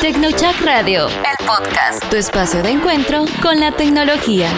Tecnochac Radio, el podcast, tu espacio de encuentro con la tecnología.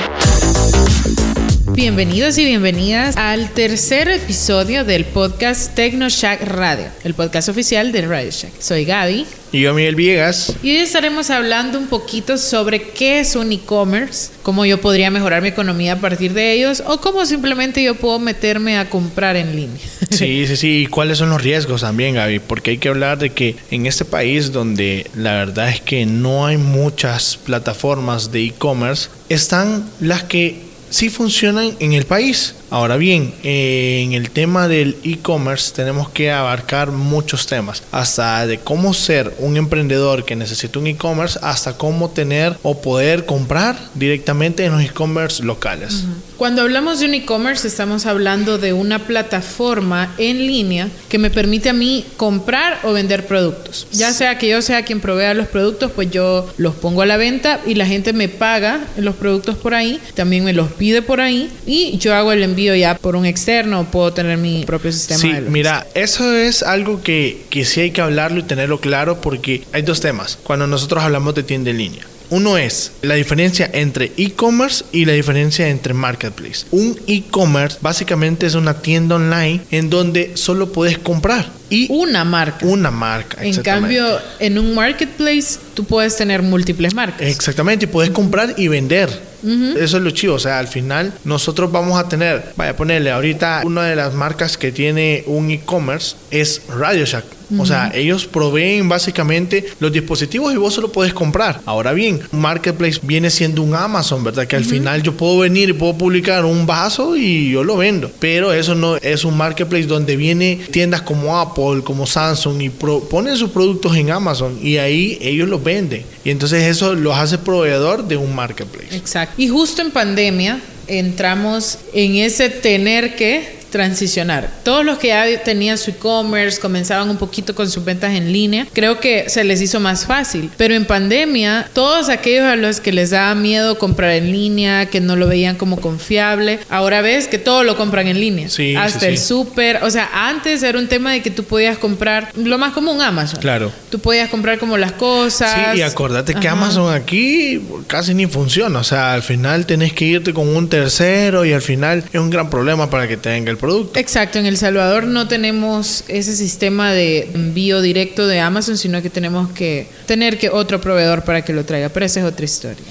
Bienvenidos y bienvenidas al tercer episodio del podcast TecnoShack Radio, el podcast oficial de Radio Shack. Soy Gaby. Y yo, Miguel Villegas. Y hoy estaremos hablando un poquito sobre qué es un e-commerce, cómo yo podría mejorar mi economía a partir de ellos o cómo simplemente yo puedo meterme a comprar en línea. Sí, sí, sí. Y cuáles son los riesgos también, Gaby, porque hay que hablar de que en este país donde la verdad es que no hay muchas plataformas de e-commerce, están las que sí funcionan en el país. Ahora bien, eh, en el tema del e-commerce tenemos que abarcar muchos temas, hasta de cómo ser un emprendedor que necesita un e-commerce, hasta cómo tener o poder comprar directamente en los e-commerce locales. Cuando hablamos de un e-commerce estamos hablando de una plataforma en línea que me permite a mí comprar o vender productos. Ya sea que yo sea quien provea los productos, pues yo los pongo a la venta y la gente me paga los productos por ahí, también me los pide por ahí y yo hago el envío ya por un externo, puedo tener mi propio sistema. Sí, mira, eso es algo que, que sí hay que hablarlo y tenerlo claro porque hay dos temas. Cuando nosotros hablamos de tienda en línea. Uno es la diferencia entre e-commerce y la diferencia entre marketplace. Un e-commerce básicamente es una tienda online en donde solo puedes comprar. Y una marca. Una marca. En cambio, en un marketplace tú puedes tener múltiples marcas. Exactamente, y puedes comprar y vender. Eso es lo chivo. O sea, al final nosotros vamos a tener, vaya a ponerle ahorita una de las marcas que tiene un e-commerce es Radio Shack. O sea, ellos proveen básicamente los dispositivos y vos solo puedes comprar. Ahora bien, Marketplace viene siendo un Amazon, ¿verdad? Que al final yo puedo venir y puedo publicar un vaso y yo lo vendo. Pero eso no es un Marketplace donde viene tiendas como Apple, como Samsung y ponen sus productos en Amazon y ahí ellos los venden. Y entonces eso los hace proveedor de un Marketplace. Exacto. Y justo en pandemia entramos en ese tener que transicionar. Todos los que ya tenían su e-commerce, comenzaban un poquito con sus ventas en línea, creo que se les hizo más fácil. Pero en pandemia, todos aquellos a los que les daba miedo comprar en línea, que no lo veían como confiable, ahora ves que todo lo compran en línea. Sí, Hasta el súper. O sea, antes era un tema de que tú podías comprar lo más común Amazon. Claro. Tú podías comprar como las cosas. Sí, y acordate que Amazon aquí casi ni funciona. O sea, al final tenés que irte con un tercero y al final es un gran problema para que tenga el producto. Exacto, en El Salvador no tenemos ese sistema de envío directo de Amazon, sino que tenemos que tener que otro proveedor para que lo traiga, pero esa es otra historia.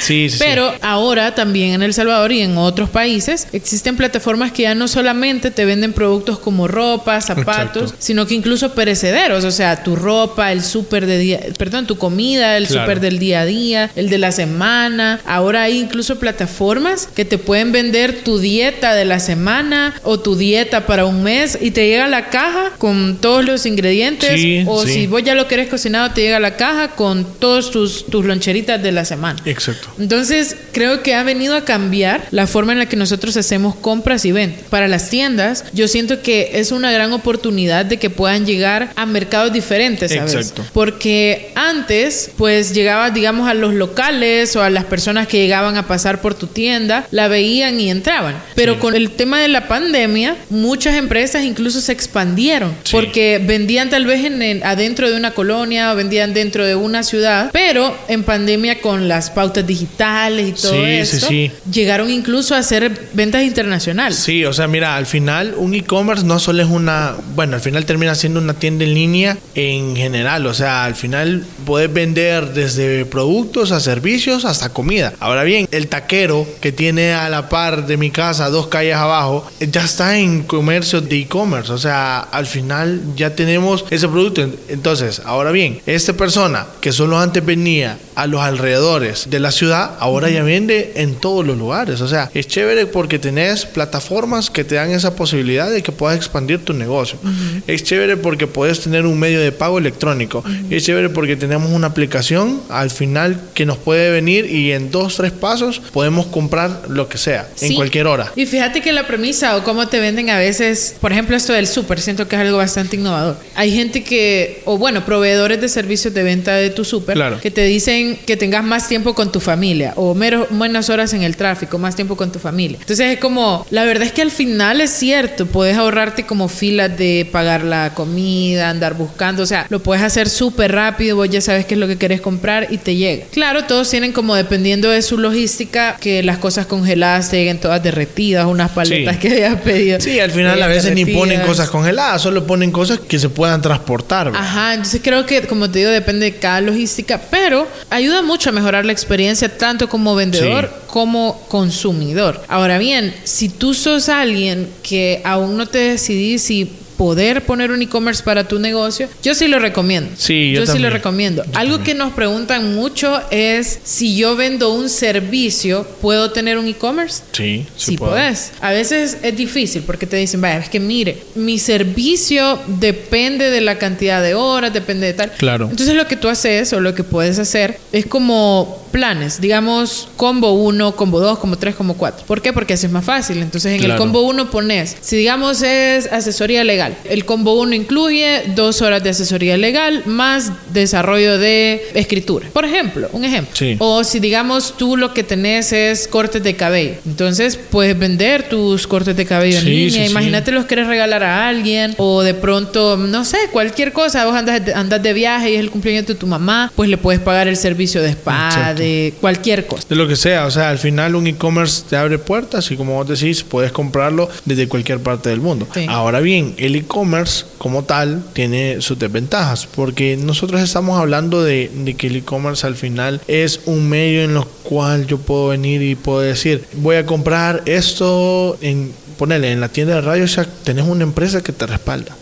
Sí, sí. pero ahora también en El Salvador y en otros países existen plataformas que ya no solamente te venden productos como ropa, zapatos, sino que incluso perecederos, o sea, tu ropa, el súper de día, perdón, tu comida, el súper del día a día, el de la semana. Ahora hay incluso plataformas que te pueden vender tu dieta de la semana o tu dieta para un mes y te llega la caja con todos los ingredientes o si vos ya lo querés cocinado te llega la caja con todos tus, tus loncheritas de la semana. Exacto. Entonces creo que ha venido a cambiar la forma en la que nosotros hacemos compras y ventas. Para las tiendas yo siento que es una gran oportunidad de que puedan llegar a mercados diferentes, ¿sabes? Exacto. Porque antes pues llegabas digamos a los locales o a las personas que llegaban a pasar por tu tienda, la veían y entraban. Pero con el tema de la pandemia muchas empresas incluso se expandieron porque vendían tal vez en, adentro de una colonia o vendían dentro de una ciudad, pero en pandemia con las pautas digitales y todo eso, llegaron incluso a hacer ventas internacionales. Sí, o sea, mira, al final un e-commerce no solo es una, bueno, al final termina siendo una tienda en línea en general, o sea, al final puedes vender desde productos a servicios hasta comida. Ahora bien, el taquero que tiene a la par de mi casa, dos calles abajo, ya está en comercio de e-commerce. O sea, al final ya tenemos ese producto. Entonces, ahora bien, esta persona que solo antes venía a los alrededores de la ciudad, ahora ya vende en todos los lugares. O sea, es chévere porque tenés plataformas que te dan esa posibilidad de que puedas expandir tu negocio. Es chévere porque puedes tener un medio de pago electrónico. Es chévere porque tenemos una aplicación al final que nos puede venir y en dos, tres pasos podemos comprar lo que sea, en cualquier hora. Y fíjate que la premisa o cómo te venden a veces, por ejemplo, esto del súper, siento que es algo bastante innovador. Hay gente que, o bueno, proveedores de servicios de venta de tu súper, que te dicen que tengas más tiempo con tu familia o menos, menos horas en el tráfico, más tiempo con tu familia. Entonces es como, la verdad es que al final es cierto, puedes ahorrarte como filas de pagar la comida, andar buscando, o sea, lo puedes hacer súper rápido, vos ya sabes qué es lo que querés comprar y te llega. Claro, todos tienen como dependiendo de su logística que las cosas congeladas te lleguen todas derretidas, unas paletas que hayas pedido. Sí, al final a veces ni ponen cosas congeladas, solo ponen cosas que se puedan transportar. Ajá, entonces creo que, como te digo, depende de cada logística, pero ayuda mucho a mejorar la experiencia tanto como vendedor como consumidor. Ahora bien, si tú sos alguien que aún no te decidís si poder poner un e-commerce para tu negocio, yo sí lo recomiendo. Sí, yo, sí lo recomiendo. Algo que nos preguntan mucho es si yo vendo un servicio, ¿puedo tener un e-commerce? Sí, sí, puedes. A veces es difícil porque te dicen, vaya, es que mire, mi servicio depende de la cantidad de horas, depende de tal. Claro. Entonces lo que tú haces o lo que puedes hacer es como planes, digamos combo 1, combo 2, combo 3, combo 4. ¿Por qué? Porque así es más fácil. Entonces en el combo 1 pones, si digamos es asesoría legal, el combo 1 incluye dos horas de asesoría legal más desarrollo de escritura. Por ejemplo, un ejemplo. O si digamos tú lo que tenés es cortes de cabello. Entonces puedes vender tus cortes de cabello en línea. Imagínate los quieres regalar a alguien o de pronto, no sé, cualquier cosa. Vos andas, andas de viaje y es el cumpleaños de tu mamá, pues le puedes pagar el servicio de spa, de cualquier cosa. De lo que sea. O sea, al final un e-commerce te abre puertas y como vos decís, puedes comprarlo desde cualquier parte del mundo. Ahora bien, el e-commerce como tal tiene sus desventajas, porque nosotros estamos hablando de, que el e-commerce al final es un medio en el cual yo puedo venir y puedo decir, voy a comprar esto en, ponerle en la tienda de radio, sea, tenés una empresa que te respalda.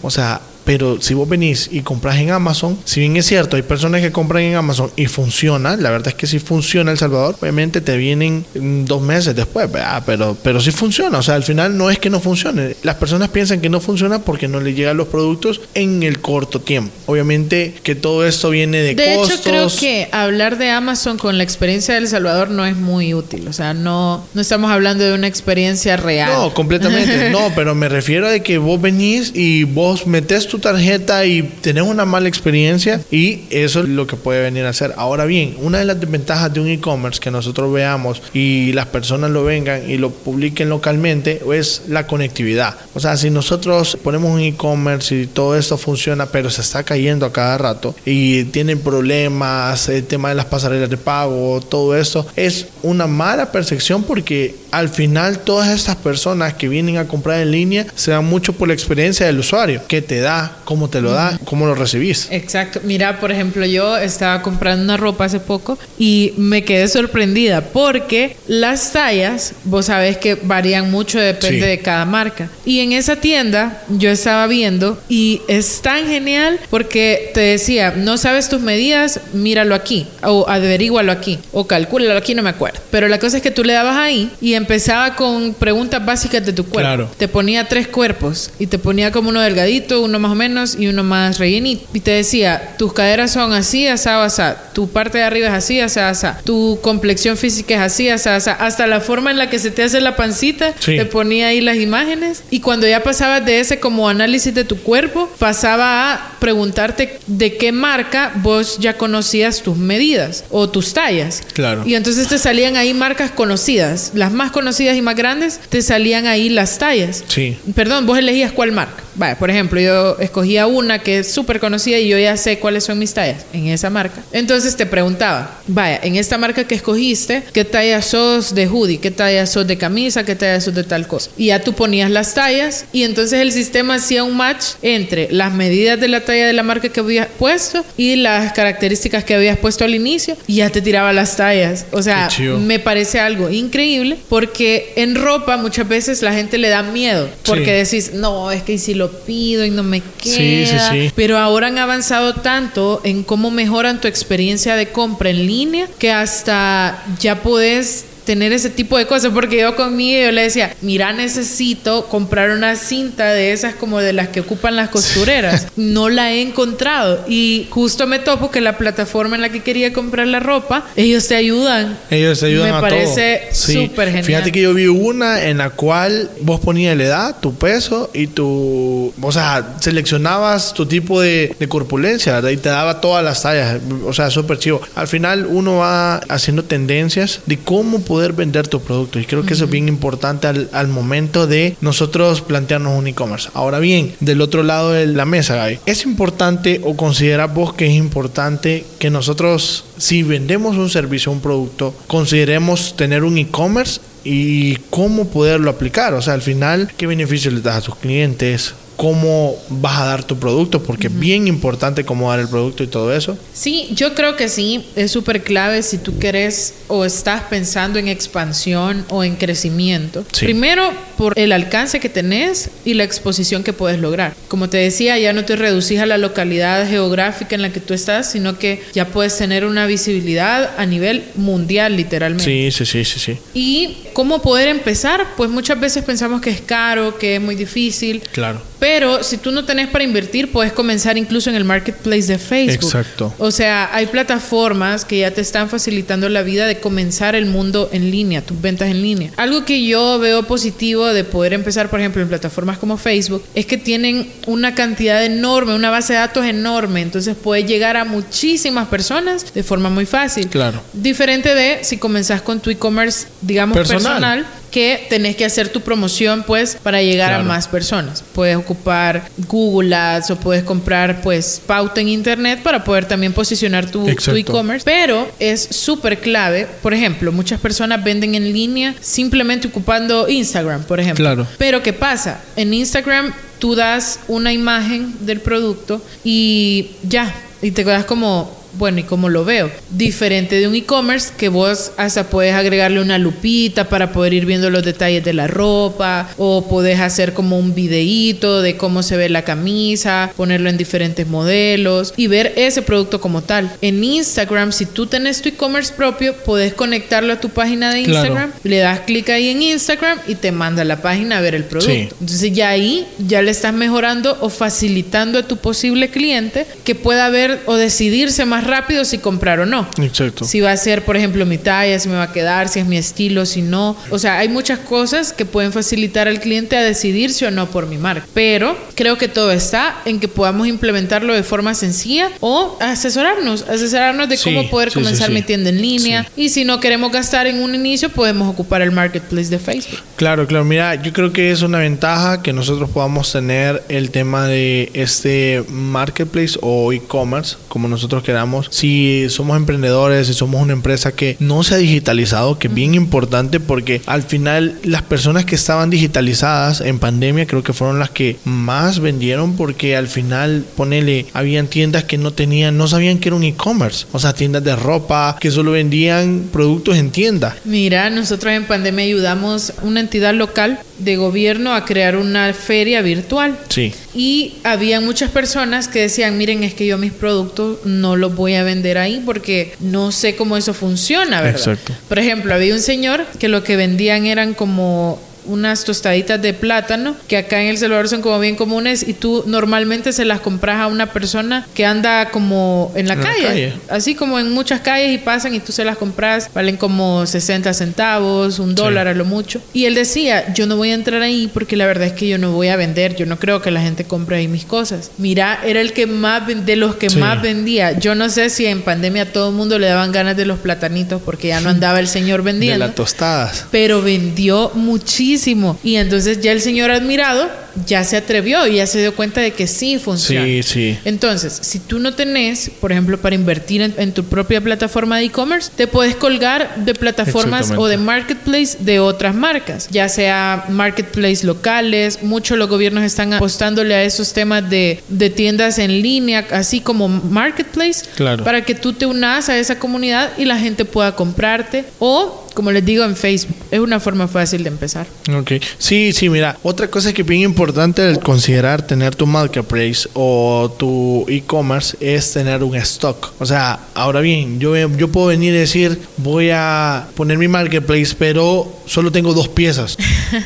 O sea, pero si vos venís y compras en Amazon, si bien es cierto, hay personas que compran en Amazon y funciona, la verdad es que si funciona El Salvador, obviamente te vienen dos meses después, pero, pero sí funciona. O sea, al final no es que no funcione. Las personas piensan que no funciona porque no les llegan los productos en el corto tiempo. Obviamente que todo esto viene de, de costos. De hecho, creo que hablar de Amazon con la experiencia de El Salvador no es muy útil. O sea, no, no estamos hablando de una experiencia real. No, completamente. no, pero me refiero a que vos venís y vos metes tu tarjeta y tenés una mala experiencia y eso es lo que puede venir a hacer. Ahora bien, una de las desventajas de un e-commerce que nosotros veamos y las personas lo vengan y lo publiquen localmente es la conectividad. O sea, si nosotros ponemos un e-commerce y todo esto funciona, pero se está cayendo a cada rato y tienen problemas, el tema de las pasarelas de pago, todo esto, es una mala percepción porque al final todas estas personas que vienen a comprar en línea se dan mucho por la experiencia del usuario, que te da cómo te lo da, cómo lo recibís. Exacto. Mira, por ejemplo, yo estaba comprando una ropa hace poco y me quedé sorprendida porque las tallas, vos sabés que varían mucho, depende de cada marca. Y en esa tienda yo estaba viendo y es tan genial porque te decía, no sabes tus medidas, míralo aquí o averígualo aquí o calcúlalo aquí, no me acuerdo. Pero la cosa es que tú le dabas ahí y empezaba con preguntas básicas de tu cuerpo. Claro. Te ponía tres cuerpos y te ponía como uno delgadito, uno más o menos y uno más rellenito. Y te decía, tus caderas son así, asá, asá. Tu parte de arriba es así, asá, asá. Tu complexión física es así, asá, asá. Hasta la forma en la que se te hace la pancita, te ponía ahí las imágenes. Y cuando ya pasabas de ese como análisis de tu cuerpo, pasaba a preguntarte de qué marca vos ya conocías tus medidas o tus tallas. Claro. Y entonces te salían ahí marcas conocidas. Las más conocidas y más grandes, te salían ahí las tallas. Sí. Perdón, vos elegías cuál marca. Vaya, por ejemplo, yo escogía una que es súper conocida y yo ya sé cuáles son mis tallas en esa marca. Entonces te preguntaba, vaya, en esta marca que escogiste, ¿qué talla sos de hoodie? ¿Qué talla sos de camisa? ¿Qué talla sos de tal cosa? Y ya tú ponías las tallas y entonces el sistema hacía un match entre las medidas de la talla de la marca que habías puesto y las características que habías puesto al inicio y ya te tiraba las tallas. O sea, me parece algo increíble porque en ropa muchas veces la gente le da miedo porque decís, no, es que si lo pido y no me queda. Sí, sí, Pero ahora han avanzado tanto en cómo mejoran tu experiencia de compra en línea que hasta ya puedes tener ese tipo de cosas, porque yo conmigo yo le decía, mira, necesito comprar una cinta de esas como de las que ocupan las costureras. no la he encontrado y justo me topo que la plataforma en la que quería comprar la ropa, ellos te ayudan. Ellos te ayudan me a parece súper genial. Fíjate que yo vi una en la cual vos ponías la edad, tu peso y tu... O sea, seleccionabas tu tipo de, de corpulencia, ¿verdad? Y te daba todas las tallas. O sea, súper chivo. Al final uno va haciendo tendencias de cómo poder vender tu producto. Y creo que eso es bien importante al, al momento de nosotros plantearnos un e-commerce. Ahora bien, del otro lado de la mesa, Gaby, ¿es importante o consideras vos que es importante que nosotros, si vendemos un servicio o un producto, consideremos tener un e-commerce y cómo poderlo aplicar? O sea, al final, ¿qué beneficios le das a tus clientes? Cómo vas a dar tu producto, porque es bien importante cómo dar el producto y todo eso. Sí, yo creo que sí, es súper clave si tú quieres o estás pensando en expansión o en crecimiento. Sí. Primero, por el alcance que tenés y la exposición que puedes lograr. Como te decía, ya no te reducís a la localidad geográfica en la que tú estás, sino que ya puedes tener una visibilidad a nivel mundial, literalmente. Sí, sí, sí, sí, sí. ¿Y cómo poder empezar? Pues muchas veces pensamos que es caro, que es muy difícil. Claro. Pero si tú no tenés para invertir, puedes comenzar incluso en el marketplace de Facebook. Exacto. O sea, hay plataformas que ya te están facilitando la vida de comenzar el mundo en línea, tus ventas en línea. Algo que yo veo positivo de poder empezar, por ejemplo, en plataformas como Facebook, es que tienen una cantidad enorme, una base de datos enorme. Entonces puedes llegar a muchísimas personas de forma muy fácil. Claro. Diferente de si comenzás con tu e-commerce, digamos, Personal. Personal que tenés que hacer tu promoción pues para llegar Claro. a más personas. Puedes ocupar Google Ads o puedes comprar pues pauta en internet para poder también posicionar tu e-commerce, pero es súper clave. Por ejemplo, muchas personas venden en línea simplemente ocupando Instagram, por ejemplo. Claro. Pero ¿qué pasa? En Instagram tú das una imagen del producto y ya, y te quedas como bueno, ¿y cómo lo veo? Diferente de un e-commerce que vos hasta puedes agregarle una lupita para poder ir viendo los detalles de la ropa o podés hacer como un videíto de cómo se ve la camisa, ponerlo en diferentes modelos y ver ese producto como tal. En Instagram, si tú tenés tu e-commerce propio, podés conectarlo a tu página de Claro. Instagram, le das clic ahí en Instagram y te manda a la página a ver el producto. Sí. Entonces ya ahí ya le estás mejorando o facilitando a tu posible cliente que pueda ver o decidirse más rápido si comprar o no. Exacto. Si va a ser, por ejemplo, mi talla, si me va a quedar, si es mi estilo, si no. O sea, hay muchas cosas que pueden facilitar al cliente a decidirse o no por mi marca. Pero creo que todo está en que podamos implementarlo de forma sencilla o asesorarnos, asesorarnos de Sí, cómo poder sí, comenzar sí. mi tienda en línea. Y si no queremos gastar en un inicio, podemos ocupar el marketplace de Facebook. Claro, claro. Mira, yo creo que es una ventaja que nosotros podamos tener el tema de este marketplace o e-commerce, como nosotros queramos. Si somos emprendedores, si somos una empresa que no se ha digitalizado, que es bien importante porque al final las personas que estaban digitalizadas en pandemia creo que fueron las que más vendieron porque al final, ponele, habían tiendas que no tenían, no sabían que era un e-commerce. O sea, tiendas de ropa que solo vendían productos en tienda. Mira, nosotros en pandemia ayudamos una entidad local de gobierno a crear una feria virtual. Sí. Y había muchas personas que decían, miren, es que yo mis productos no los voy a vender ahí porque no sé cómo eso funciona, ¿verdad? Exacto. Por ejemplo, había un señor que lo que vendían eran como unas tostaditas de plátano que acá en El Salvador son como bien comunes y tú normalmente se las compras a una persona que anda como en la, En la calle, calle. así como en muchas calles y pasan y tú se las compras, valen como 60 centavos, un dólar a lo mucho. Y él decía, yo no voy a entrar ahí porque la verdad es que yo no voy a vender, yo no creo que la gente compre ahí mis cosas. Mira, era el que más, de los que Sí. más vendía. Yo no sé si en pandemia a todo el mundo le daban ganas de los platanitos porque ya no andaba el señor De vendiendo las tostadas. pero vendió muchísimo. Y entonces ya el señor admirado ya se atrevió y ya se dio cuenta de que sí funciona. Sí, sí. Entonces, si tú no tenés, por ejemplo, para invertir en, en tu propia plataforma de e-commerce, te puedes colgar de plataformas o de marketplace de otras marcas, ya sea marketplace locales, muchos los gobiernos están apostándole a esos temas de, de tiendas en línea, así como marketplace, Claro. para que tú te unas a esa comunidad y la gente pueda comprarte o como les digo en Facebook, es una forma fácil de empezar. Ok. Sí, sí, mira, otra cosa que es bien importante el considerar tener tu marketplace o tu e-commerce es tener un stock. O sea, ahora bien, yo, yo puedo venir y decir, voy a poner mi marketplace, pero solo tengo dos piezas.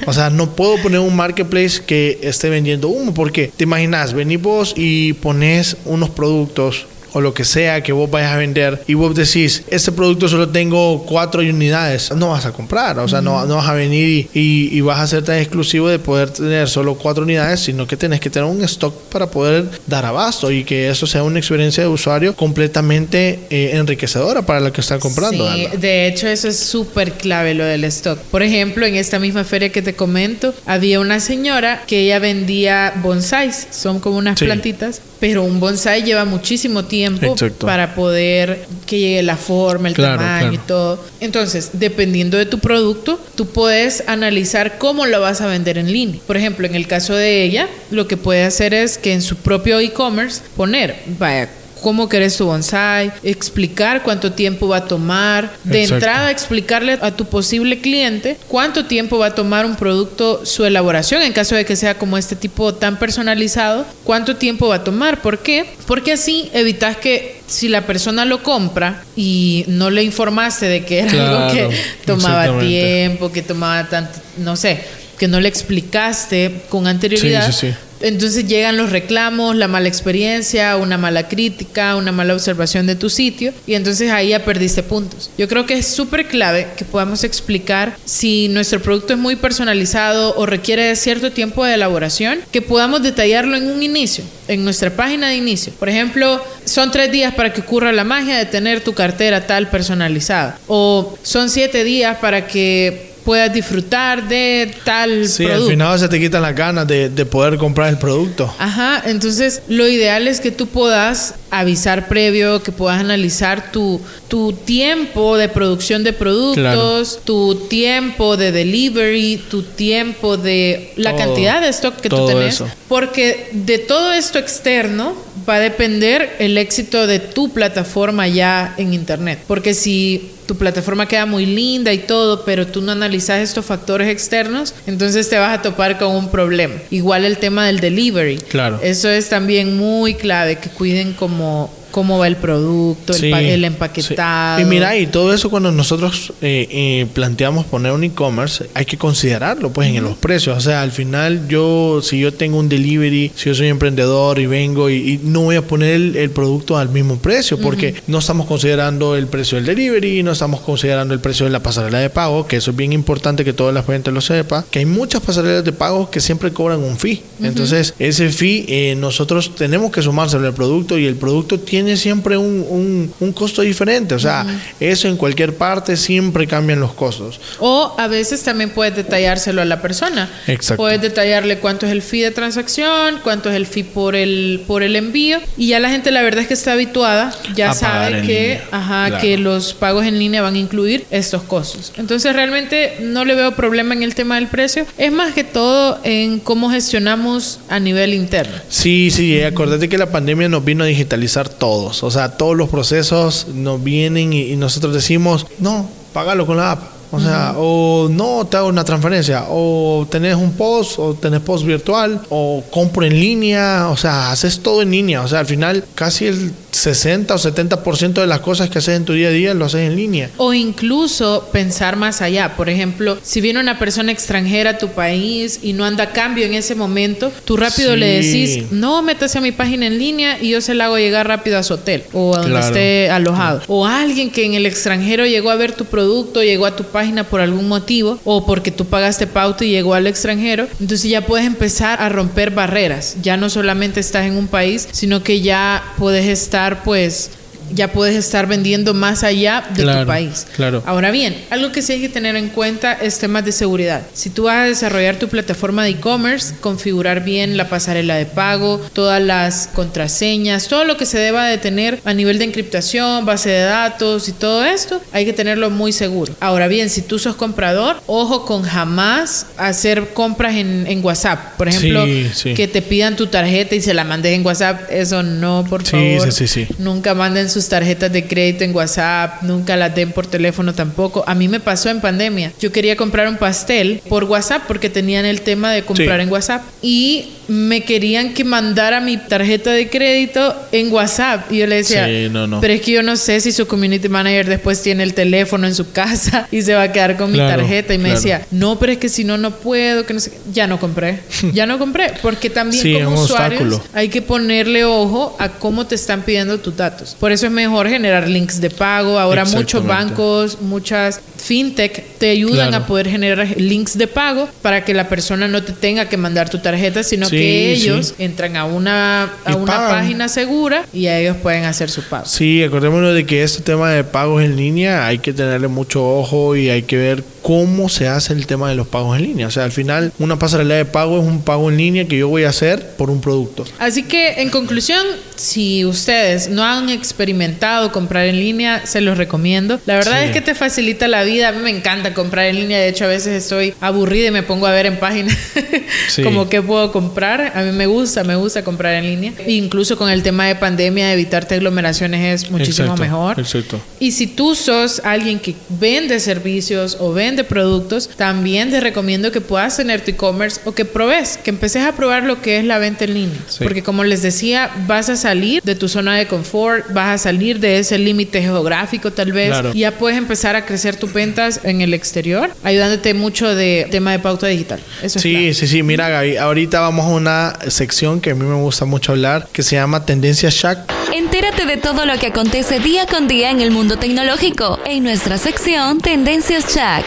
O sea, no puedo poner un marketplace que esté vendiendo humo, porque te imaginas, venís vos y pones unos productos o lo que sea que vos vayas a vender y vos decís, este producto solo tengo cuatro unidades, no vas a comprar, o sea, no, no, vas a venir y, y, vas a ser tan exclusivo de poder tener solo cuatro unidades, sino que tenés que tener un stock para poder dar abasto y que eso sea una experiencia de usuario completamente eh, enriquecedora para lo que están comprando. Sí, de hecho eso es súper clave lo del stock. Por ejemplo, en esta misma feria que te comento, había una señora que ella vendía bonsais, son como unas plantitas, pero un bonsai lleva muchísimo tiempo para poder que llegue la forma, el tamaño y todo. Entonces, dependiendo de tu producto, tú puedes analizar cómo lo vas a vender en línea. Por ejemplo, en el caso de ella, lo que puede hacer es que en su propio e-commerce poner, vaya, cómo querés tu bonsai, explicar cuánto tiempo va a tomar, de entrada explicarle a tu posible cliente cuánto tiempo va a tomar un producto su elaboración en caso de que sea como este tipo tan personalizado, cuánto tiempo va a tomar, ¿por qué? Porque así evitas que si la persona lo compra y no le informaste de que era algo que tomaba tiempo, que tomaba tanto, no sé, que no le explicaste con anterioridad, sí, sí, sí entonces llegan los reclamos, la mala experiencia, una mala crítica, una mala observación de tu sitio y entonces ahí ya perdiste puntos. Yo creo que es súper clave que podamos explicar si nuestro producto es muy personalizado o requiere de cierto tiempo de elaboración, que podamos detallarlo en un inicio, en nuestra página de inicio. Por ejemplo, son tres días para que ocurra la magia de tener tu cartera tal personalizada o son siete días para que puedas disfrutar de tal sí, al final se te quitan las ganas de, poder comprar el producto. Ajá, entonces lo ideal es que tú puedas avisar previo, que puedas analizar tu, tu tiempo de producción de productos, tu tiempo de delivery, tu tiempo de la cantidad de stock que tú tenés. Porque de todo esto externo va a depender el éxito de tu plataforma ya en Internet. Porque si tu plataforma queda muy linda y todo, pero tú no analizas estos factores externos, entonces te vas a topar con un problema. Igual el tema del delivery. Claro. Eso es también muy clave, que cuiden como cómo va el producto, el, empaquetado. Y mira, y todo eso cuando nosotros eh, eh, planteamos poner un e-commerce, hay que considerarlo pues en los precios. O sea, al final yo, si yo tengo un delivery, si yo soy emprendedor y vengo y, no voy a poner el, producto al mismo precio, porque no estamos considerando el precio del delivery, no estamos considerando el precio de la pasarela de pago, que eso es bien importante que toda la gente lo sepa, que hay muchas pasarelas de pago que siempre cobran un fee. Entonces, ese fee eh, nosotros tenemos que sumárselo al producto y el producto tiene siempre un, un, costo diferente. O sea, eso en cualquier parte siempre cambian los costos. O a veces también puedes detallárselo a la persona. Exacto. Puedes detallarle cuánto es el fee de transacción, cuánto es el fee por el, por el envío. Y ya la gente, la verdad es que está habituada, ya sabe que, ajá, que los pagos en línea van a incluir estos costos. Entonces, realmente no le veo problema en el tema del precio. Es más que todo en cómo gestionamos a nivel interno. Sí, sí, acordate que la pandemia nos vino a digitalizar todo o sea, todos los procesos nos vienen y, nosotros decimos, no, págalo con la app. O sea, o no te hago una transferencia, o tenés un post, o tenés post virtual, o compro en línea, o sea, haces todo en línea. O sea, al final casi el 60 o 70% de las cosas que haces en tu día a día lo haces en línea. O incluso pensar más allá. Por ejemplo, si viene una persona extranjera a tu país y no anda cambio en ese momento, tú rápido le decís, no, métase a mi página en línea y yo se la hago llegar rápido a su hotel o a donde esté alojado. O alguien que en el extranjero llegó a ver tu producto, llegó a tu página por algún motivo o porque tú pagaste pauta y llegó al extranjero. Entonces ya puedes empezar a romper barreras. Ya no solamente estás en un país, sino que ya puedes estar pues ya puedes estar vendiendo más allá de tu país. Claro. Ahora bien, algo que sí hay que tener en cuenta es temas de seguridad. Si tú vas a desarrollar tu plataforma de e-commerce, configurar bien la pasarela de pago, todas las contraseñas, todo lo que se deba de tener a nivel de encriptación, base de datos y todo esto, hay que tenerlo muy seguro. Ahora bien, si tú sos comprador, ojo con jamás hacer compras en, WhatsApp. Por ejemplo, que te pidan tu tarjeta y se la mandes en WhatsApp, eso no, por favor. Sí, sí, sí. Nunca manden sus tarjetas de crédito en WhatsApp, nunca las den por teléfono tampoco. A mí me pasó en pandemia. Yo quería comprar un pastel por WhatsApp porque tenían el tema de comprar Sí. en WhatsApp y me querían que mandara mi tarjeta de crédito en WhatsApp y yo le decía, Sí, no, no. pero es que yo no sé si su community manager después tiene el teléfono en su casa y se va a quedar con mi tarjeta y me claro. decía, no, pero es que si no, no puedo, que no sé qué". Ya no compré, ya no compré, porque también Sí, como usuarios obstáculo. hay que ponerle ojo a cómo te están pidiendo tus datos. Por eso es mejor generar links de pago. Ahora muchos bancos, muchas fintech te ayudan Claro. a poder generar links de pago para que la persona no te tenga que mandar tu tarjeta, sino Sí, que sí. ellos entran a una, a Y una pagan. página segura y a ellos pueden hacer su pago. Sí, acordémonos de que este tema de pagos en línea hay que tenerle mucho ojo y hay que ver cómo se hace el tema de los pagos en línea. O sea, al final una pasarela de pago es un pago en línea que yo voy a hacer por un producto. Así que en conclusión, si ustedes no han experimentado comprar en línea, se los recomiendo. La verdad Sí. es que te facilita la vida. A mí me encanta comprar en línea. De hecho, a veces estoy aburrida y me pongo a ver en páginas Sí. como qué puedo comprar. A mí me gusta, me gusta comprar en línea. Incluso con el tema de pandemia, evitarte aglomeraciones es muchísimo Exacto, mejor. Exacto. Y si tú sos alguien que vende servicios o vende productos, también te recomiendo que puedas tener tu e-commerce o que probes, que empeces a probar lo que es la venta en línea. Sí. Porque como les decía, vas a salir de tu zona de confort, vas a salir de ese límite geográfico tal vez, Claro. y ya puedes empezar a crecer tus ventas en el exterior, ayudándote mucho de tema de pauta digital. Eso es Sí, sí, sí. Mira, Gaby, ahorita vamos a una sección que a mí me gusta mucho hablar, que se llama Tendencias Shack. Entérate de todo lo que acontece día con día en el mundo tecnológico en nuestra sección Tendencias Chac.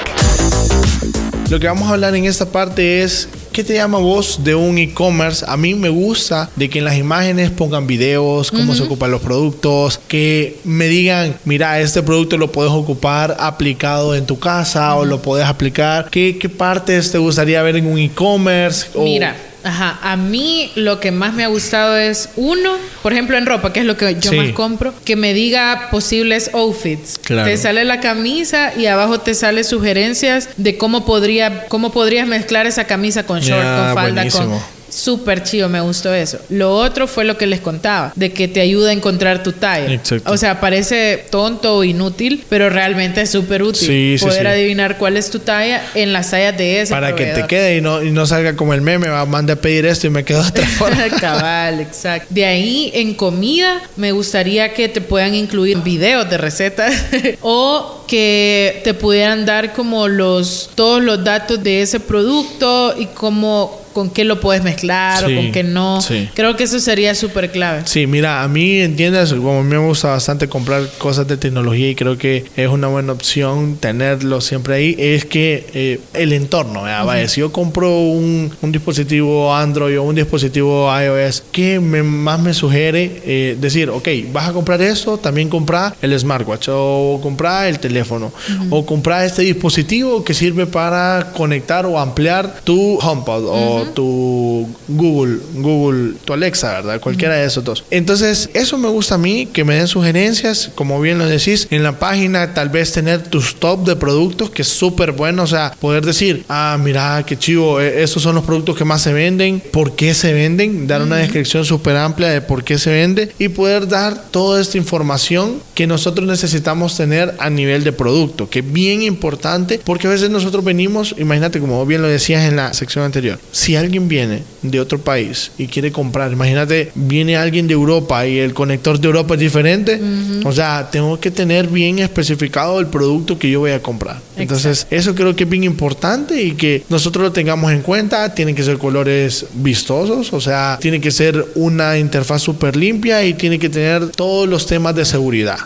Lo que vamos a hablar en esta parte es ¿Qué te llama vos de un e-commerce? A mí me gusta de que en las imágenes pongan videos, cómo se ocupan los productos, que me digan, mira, este producto lo puedes ocupar aplicado en tu casa o lo puedes aplicar. ¿Qué, qué partes te gustaría ver en un e-commerce? O- Mira, ajá, a mí lo que más me ha gustado es uno, por ejemplo en ropa, que es lo que yo Sí. más compro, que me diga posibles outfits. Claro. Te sale la camisa y abajo te sale sugerencias de cómo podría cómo podrías mezclar esa camisa con short, con falda, buenísimo. con Súper chido, me gustó eso. Lo otro fue lo que les contaba, de que te ayuda a encontrar tu talla. Exacto. O sea, parece tonto o inútil, pero realmente es súper útil Sí, poder sí. adivinar cuál es tu talla en las tallas de ese para que te quede y no, y no salga como el meme, va, mande a pedir esto y me quedo otra forma. Cabal, exacto. De ahí en comida me gustaría que te puedan incluir videos de recetas o que te pudieran dar como los todos los datos de ese producto y cómo con qué lo puedes mezclar Sí, o con qué no. sí. Creo que eso sería súper clave. Sí, mira, a mí, entiendes, como a mí me gusta bastante comprar cosas de tecnología y creo que es una buena opción tenerlo siempre ahí, es que eh, el entorno, ¿verdad? Vaya, si yo compro un, un dispositivo Android o un dispositivo iOS, ¿qué me- más me sugiere eh, decir, ok, vas a comprar esto, también comprar el smartwatch o comprar el teléfono o comprar este dispositivo que sirve para conectar o ampliar tu HomePod o tu Google, Google, tu Alexa, ¿verdad? Cualquiera de esos dos. Entonces, eso me gusta a mí, que me den sugerencias, como bien lo decís, en la página tal vez tener tus top de productos, que es súper bueno, o sea, poder decir, ah, mira, qué chivo, eh, estos son los productos que más se venden, por qué se venden, dar una descripción súper amplia de por qué se vende y poder dar toda esta información que nosotros necesitamos tener a nivel de producto, que es bien importante, porque a veces nosotros venimos, imagínate, como bien lo decías en la sección anterior, si alguien viene de otro país y quiere comprar, imagínate, viene alguien de Europa y el conector de Europa es diferente, o sea, tengo que tener bien especificado el producto que yo voy a comprar. Entonces, eso creo que es bien importante y que nosotros lo tengamos en cuenta, tienen que ser colores vistosos, o sea, tiene que ser una interfaz súper limpia y tiene que tener todos los temas de seguridad,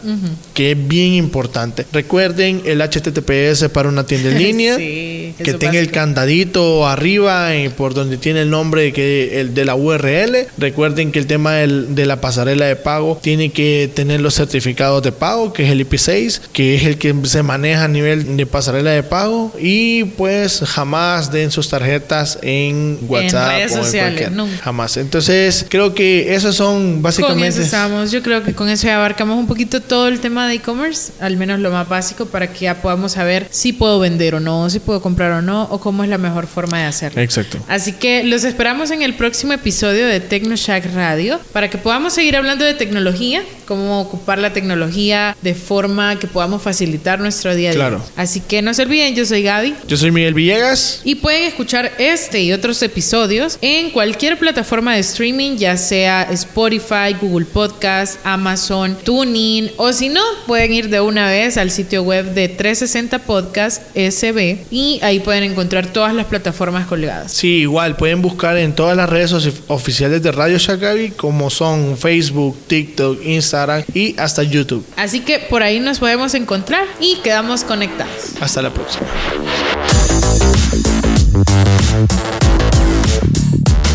que es bien importante. Recuerden el HTTPS para una tienda en línea. Sí, Que tenga el candadito arriba eh, por donde tiene el nombre que el de la URL. Recuerden que el tema del- de la pasarela de pago tiene que tener los certificados de pago, que es el IP6, que es el que se maneja a nivel de pasarela de pago. Y pues jamás den sus tarjetas en WhatsApp redes o en sociales, nunca. Jamás. Entonces, creo que esos son Con básicamente. eso estamos. Yo creo que con eso ya abarcamos un poquito todo el tema de e-commerce, al menos lo más básico, para que ya podamos saber si puedo vender o no, si puedo comprar o no, o cómo es la mejor forma de hacerlo. Exacto. Así Así que los esperamos en el próximo episodio de TecnoShack Radio para que podamos seguir hablando de tecnología, cómo ocupar la tecnología de forma que podamos facilitar nuestro día a día. Claro. Así que no se olviden, yo soy Gaby. Yo soy Miguel Villegas. Y pueden escuchar este y otros episodios en cualquier plataforma de streaming, ya sea Spotify, Google Podcast, Amazon, TuneIn, o si no, pueden ir de una vez al sitio web de 360 Podcast SB y ahí pueden encontrar todas las plataformas colgadas. Sí, igual pueden buscar en todas las redes ofi- oficiales de Radio Shakabi como son Facebook, TikTok, Instagram y hasta YouTube. Así que por ahí nos podemos encontrar y quedamos conectados. Hasta la próxima.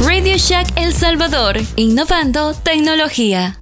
Radio Shack El Salvador, innovando tecnología.